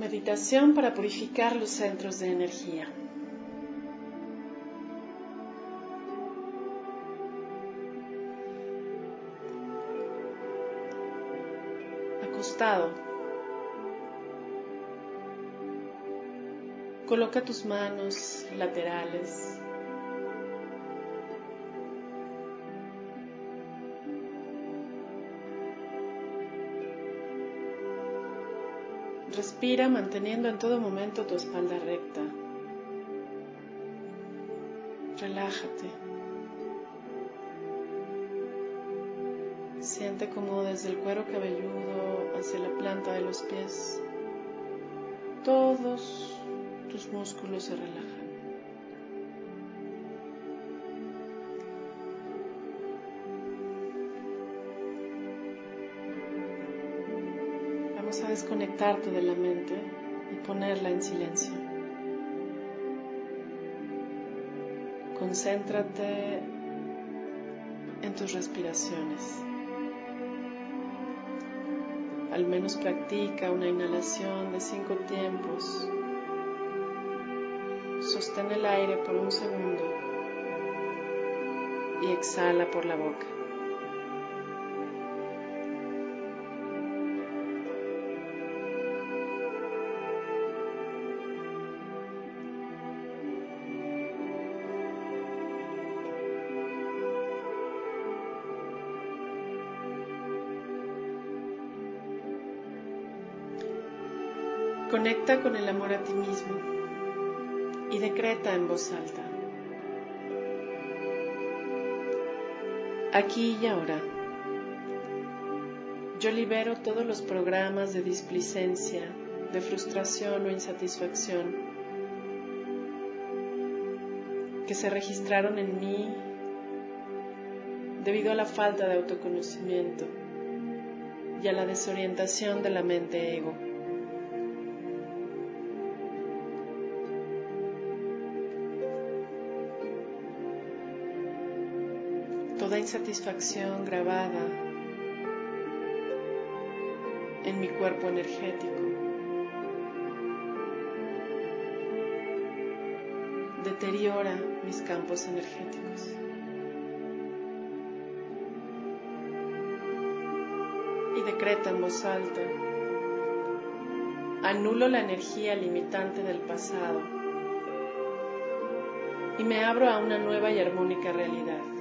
Meditación para purificar los centros de energía. Acostado. Coloca tus manos laterales Respira manteniendo en todo momento tu espalda recta. Relájate. Siente como desde el cuero cabelludo hacia la planta de los pies todos tus músculos se relajan. Desconectarte de la mente y ponerla en silencio. Concéntrate en tus respiraciones. Al menos practica una inhalación de cinco tiempos. Sostén el aire por un segundo y exhala por la boca. Conecta con el amor a ti mismo y decreta en voz alta. Aquí y ahora. Yo libero todos los programas de displicencia, de frustración o insatisfacción que se registraron en mí debido a la falta de autoconocimiento y a la desorientación de la mente ego. Insatisfacción grabada en mi cuerpo energético. Deteriora mis campos energéticos. Y decreta en voz alta. Anulo la energía limitante del pasado y me abro a una nueva y armónica realidad.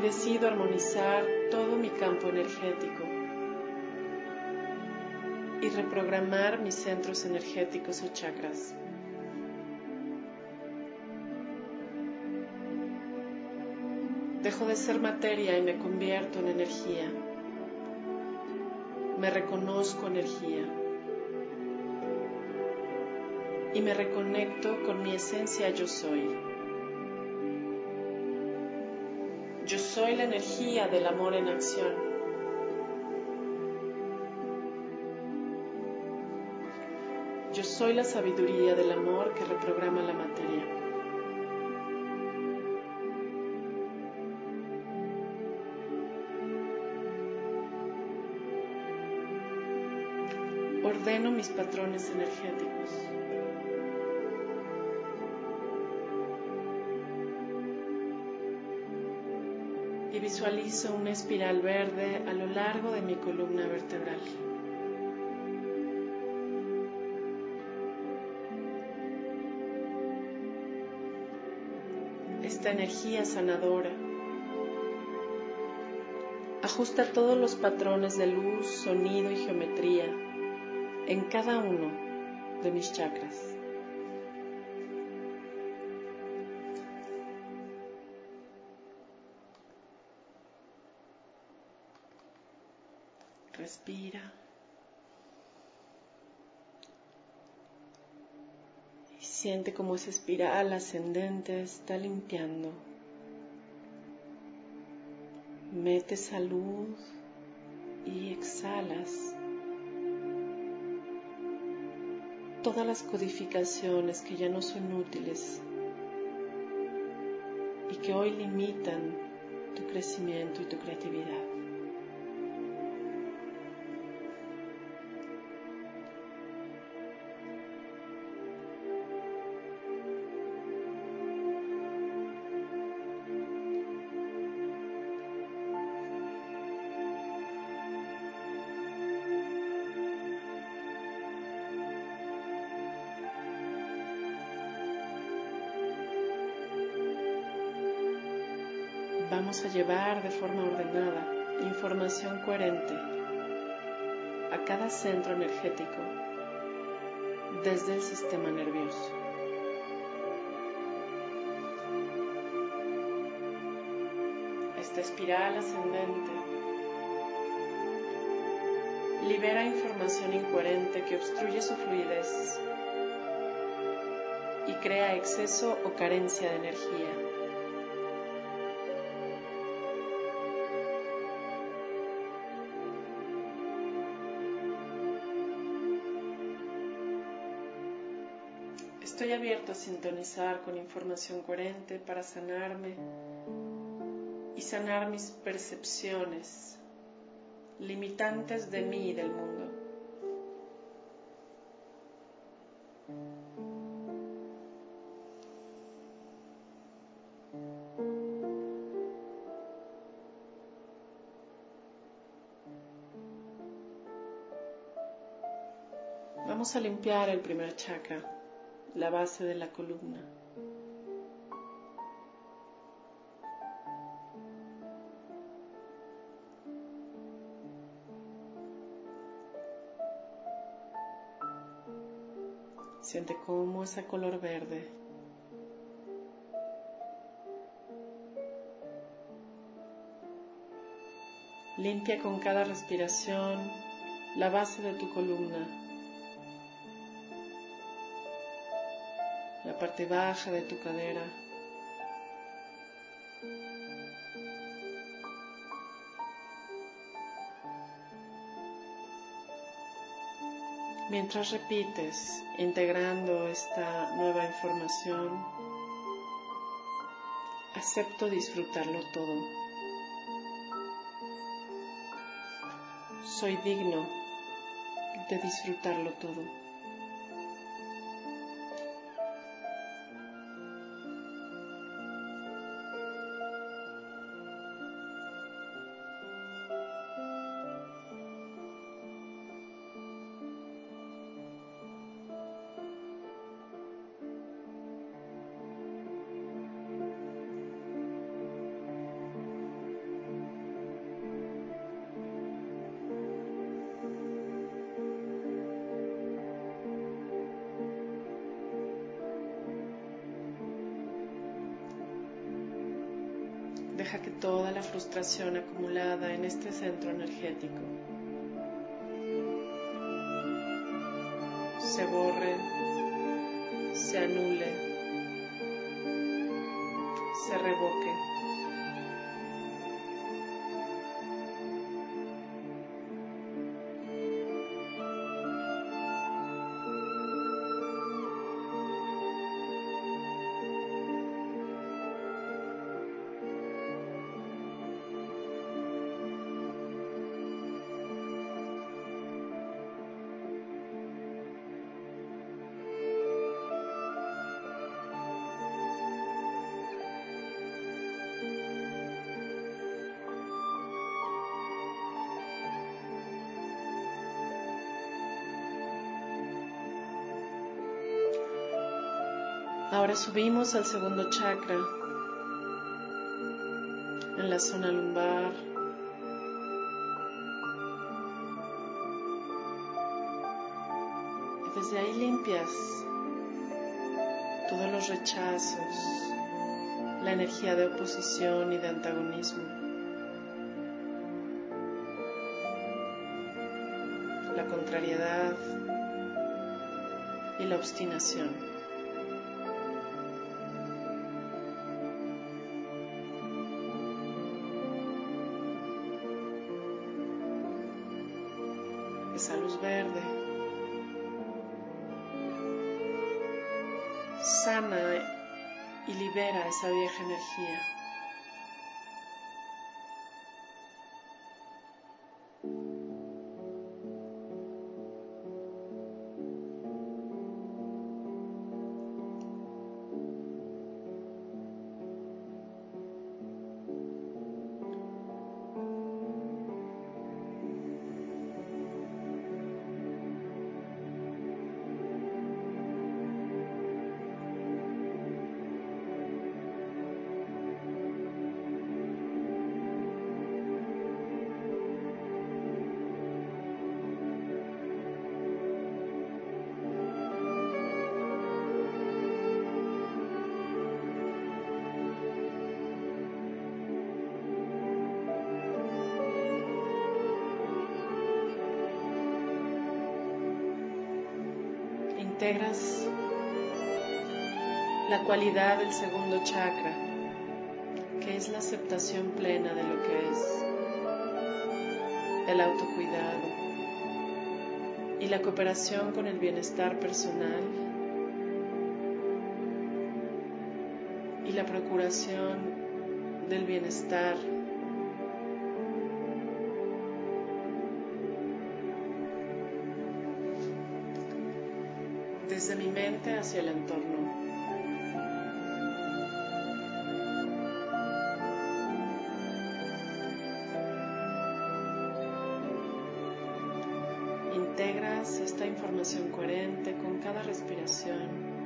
Decido armonizar todo mi campo energético y reprogramar mis centros energéticos o chakras. Dejo de ser materia y me convierto en energía. Me reconozco energía. Y me reconecto con mi esencia yo soy. Soy la energía del amor en acción. Yo soy la sabiduría del amor que reprograma la materia. Ordeno mis patrones energéticos. Visualizo una espiral verde a lo largo de mi columna vertebral. Esta energía sanadora ajusta todos los patrones de luz, sonido y geometría en cada uno de mis chakras. Siente como esa espiral ascendente está limpiando. Mete salud y exhalas todas las codificaciones que ya no son útiles y que hoy limitan tu crecimiento y tu creatividad. Llevar de forma ordenada información coherente a cada centro energético desde el sistema nervioso. Esta espiral ascendente libera información incoherente que obstruye su fluidez y crea exceso o carencia de energía. Estoy abierto a sintonizar con información coherente para sanarme y sanar mis percepciones limitantes de mí y del mundo. Vamos a limpiar el primer chakra la base de la columna. Siente cómo ese color verde limpia con cada respiración la base de tu columna. La parte baja de tu cadera. Mientras repites, integrando esta nueva información, acepto disfrutarlo todo. Soy digno de disfrutarlo todo. Que toda la frustración acumulada en este centro energético se borre, se anule, se revoque. Ahora subimos al segundo chakra, en la zona lumbar. Y desde ahí limpias todos los rechazos, la energía de oposición y de antagonismo. La contrariedad y la obstinación. Libera esa vieja energía. Integras la cualidad del segundo chakra, que es la aceptación plena de lo que es, el autocuidado y la cooperación con el bienestar personal y la procuración del bienestar hacia el entorno. Integras esta información coherente con cada respiración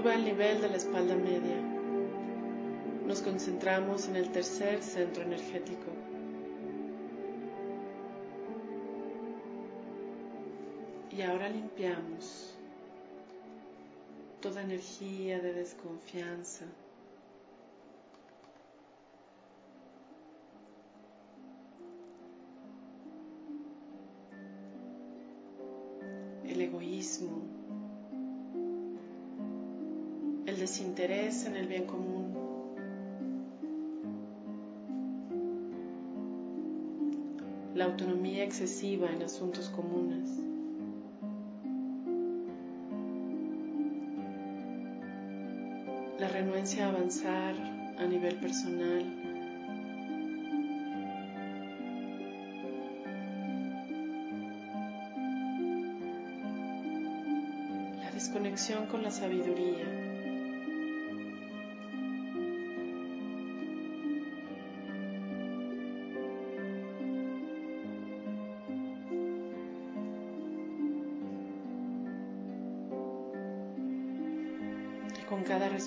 Suba al nivel de la espalda media. Nos concentramos en el tercer centro energético. Y ahora limpiamos toda energía de desconfianza. En el bien común. La autonomía excesiva en asuntos comunes. La renuencia a avanzar a nivel personal. La desconexión con la sabiduría.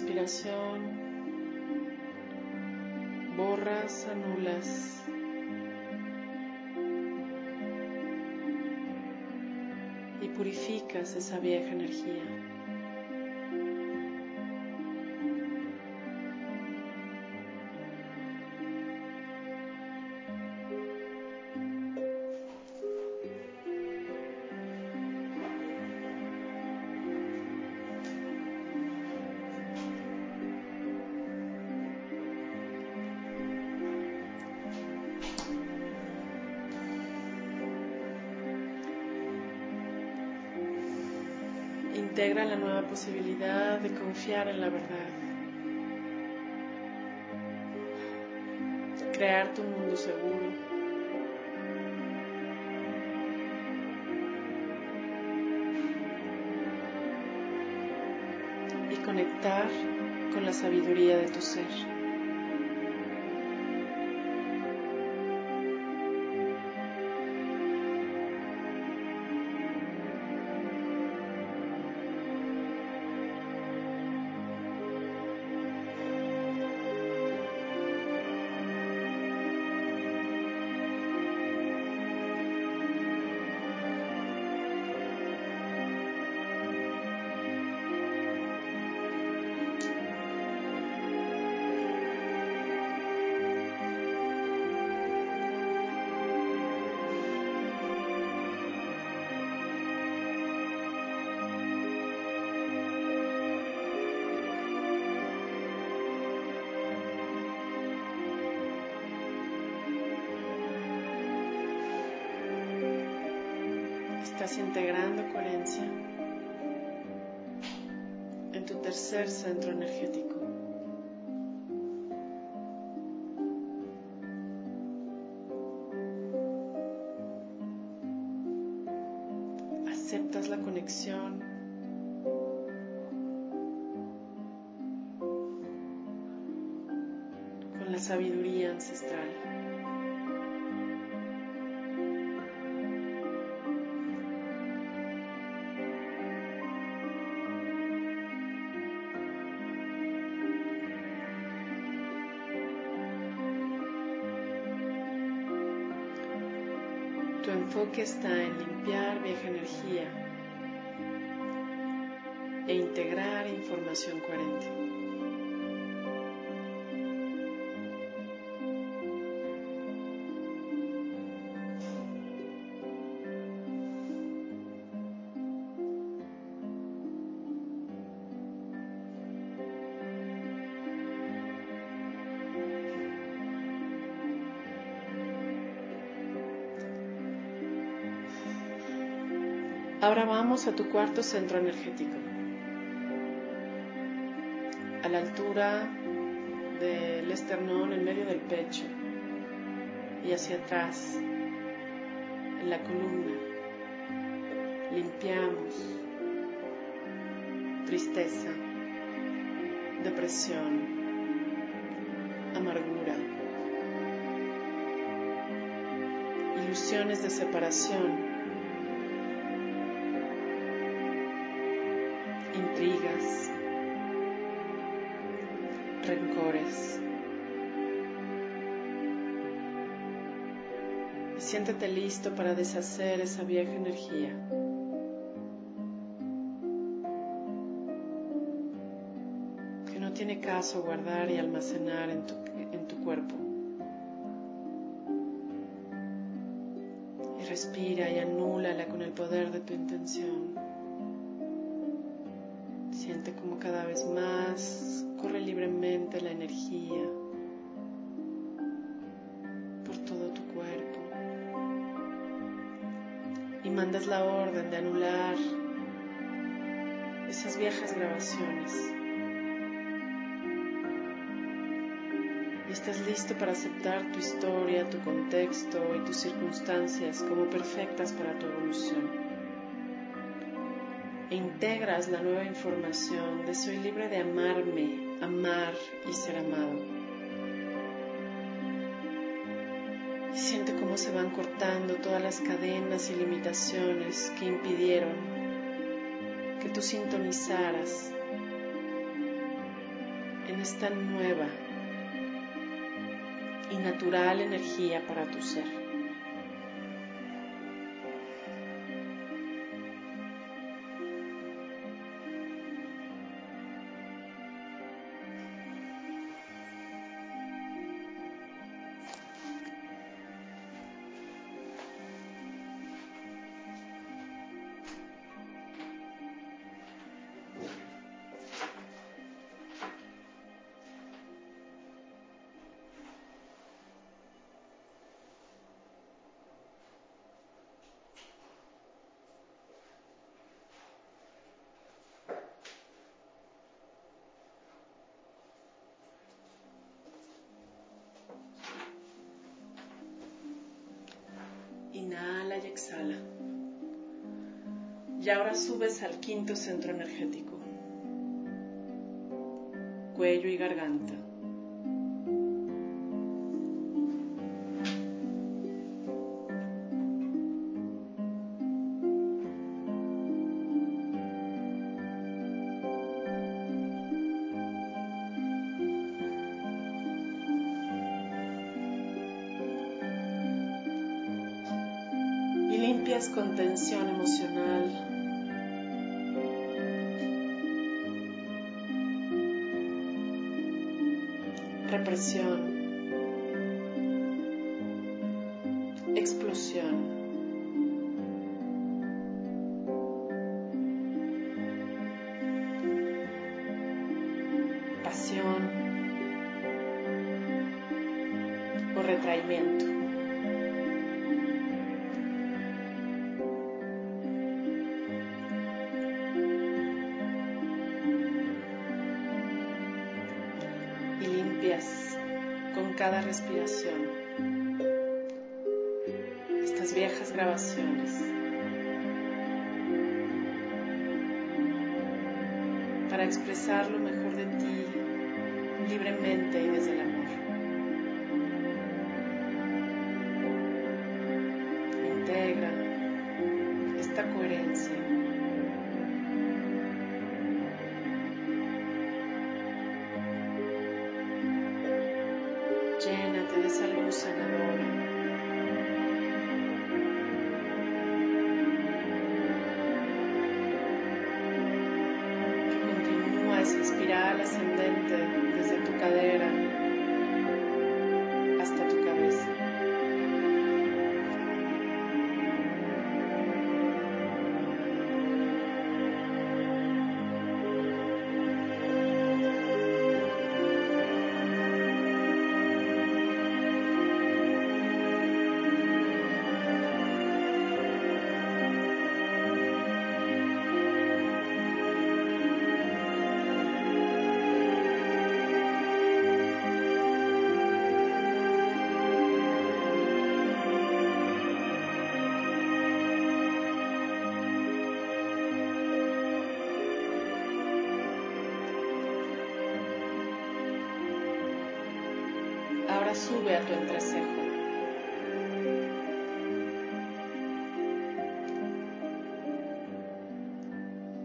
Respiración borras, anulas y purificas esa vieja energía. integra la nueva posibilidad de confiar en la verdad. Crear tu mundo seguro. y conectar con la sabiduría de tu ser. Estás integrando coherencia en tu tercer centro energético. Aceptas la conexión con la sabiduría ancestral. Enfoque está en limpiar vieja energía e integrar información coherente. Ahora vamos a tu cuarto centro energético. A la altura del esternón en medio del pecho y hacia atrás, en la columna. Limpiamos tristeza, depresión, amargura, ilusiones de separación Y siéntete listo para deshacer esa vieja energía. Que no tiene caso guardar y almacenar en tu, en tu cuerpo. Y respira y anúlala con el poder de tu intención. Siente como cada vez más la energía por todo tu cuerpo. Y mandas la orden de anular esas viejas grabaciones. Y estás listo para aceptar tu historia, tu contexto y tus circunstancias como perfectas para tu evolución e integras la nueva información de soy libre de amarme, amar y ser amado. Y siente cómo se van cortando todas las cadenas y limitaciones que impidieron que tú sintonizaras en esta nueva y natural energía para tu ser. Inhala y exhala. Y ahora subes al quinto centro energético, cuello y garganta. Con tensión emocional. Represión. Para expresar lo mejor de ti libremente y desde el amor. Tu.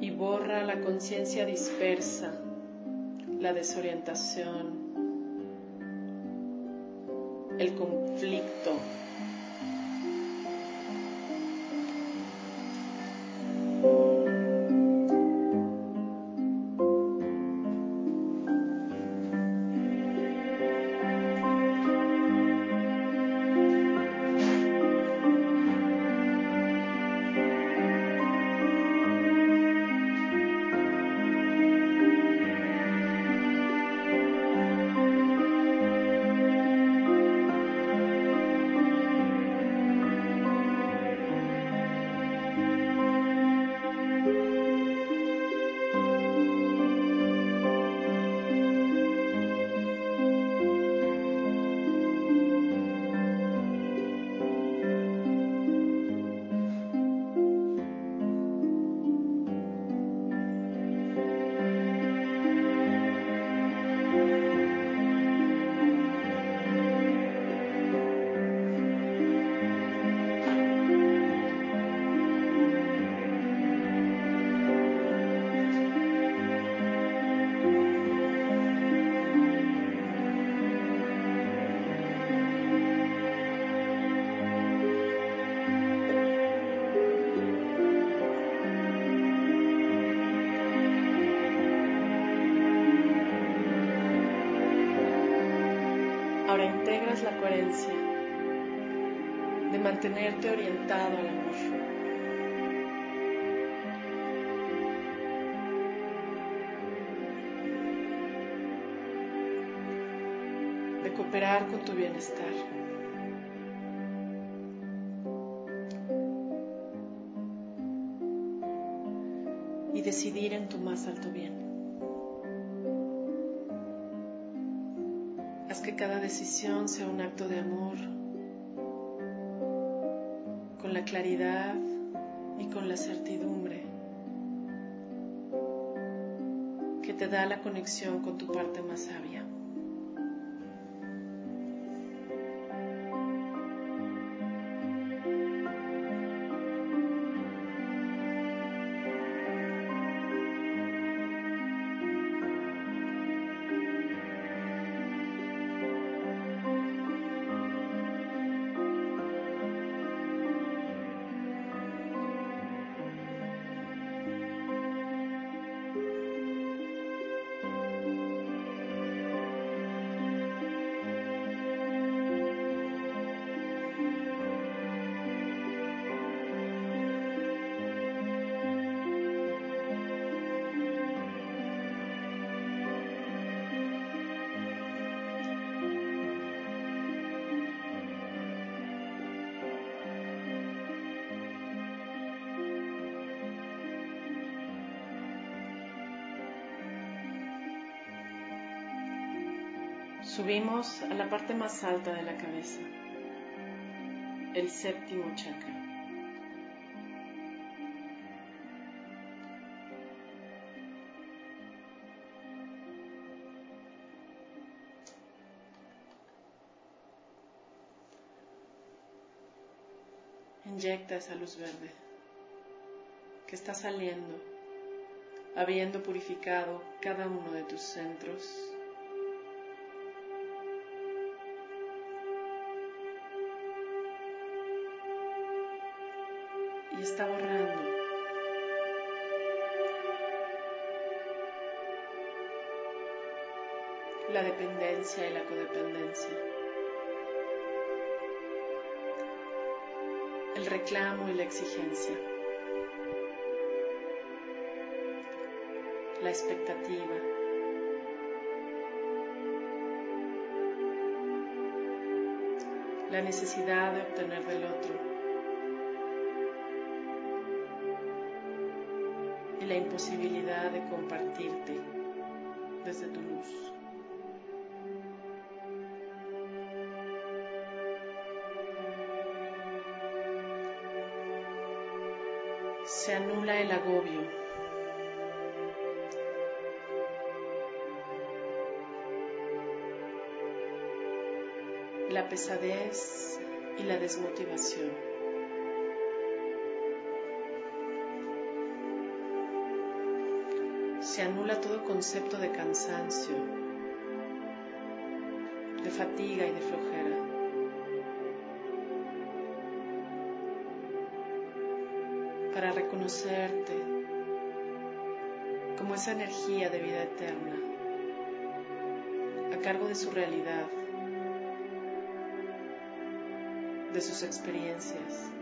Y borra la conciencia dispersa, la desorientación, el conflicto de mantenerte orientado al amor. De cooperar con tu bienestar. Y decidir en tu más alto bien. Cada decisión sea un acto de amor con la claridad y con la certidumbre que te da la conexión con tu parte más sabia. Subimos a la parte más alta de la cabeza, el séptimo chakra. Inyecta esa luz verde que está saliendo, habiendo purificado cada uno de tus centros y está borrando. La dependencia y la codependencia. El reclamo y la exigencia. La expectativa. La necesidad de obtener del otro. La imposibilidad de compartirte desde tu luz. Se anula el agobio. La pesadez y la desmotivación. Se anula todo concepto de cansancio, de fatiga y de flojera. Para reconocerte como esa energía de vida eterna, a cargo de su realidad, de sus experiencias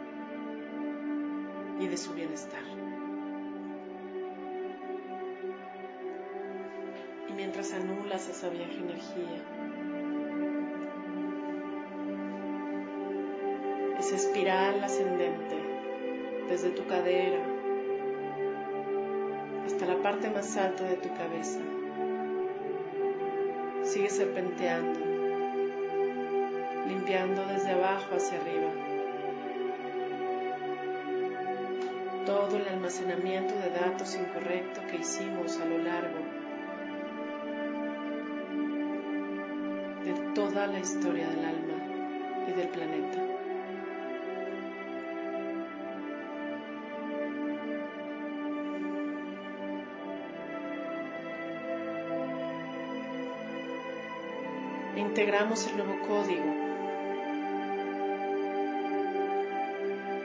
y de su bienestar. Anulas esa vieja energía. Esa espiral ascendente desde tu cadera hasta la parte más alta de tu cabeza. Sigue serpenteando, limpiando desde abajo hacia arriba. Todo el almacenamiento de datos incorrecto que hicimos a lo largo la historia del alma y del planeta. Integramos el nuevo código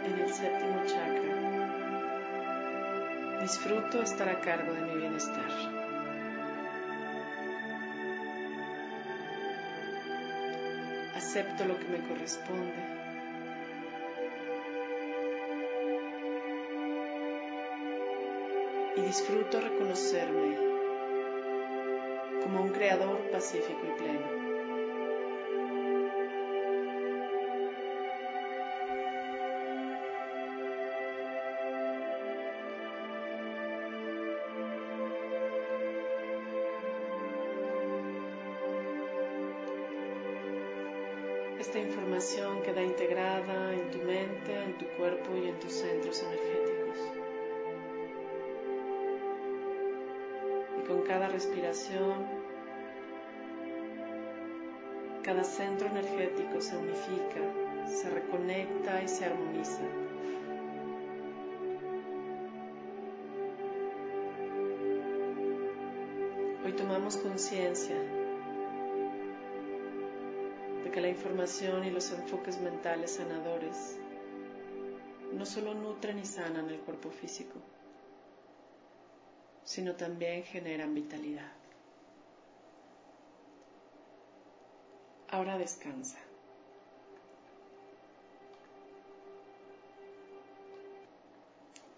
en el séptimo chakra. Disfruto estar a cargo de mi bienestar. Acepto lo que me corresponde. Y disfruto reconocerme como un creador pacífico y pleno. Cada centro energético se unifica, se reconecta y se armoniza. Hoy tomamos conciencia de que la información y los enfoques mentales sanadores no solo nutren y sanan el cuerpo físico, sino también generan vitalidad. Ahora descansa.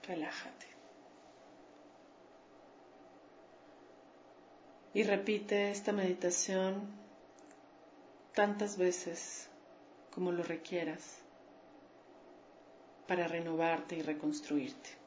Relájate. Y repite esta meditación tantas veces como lo requieras para renovarte y reconstruirte.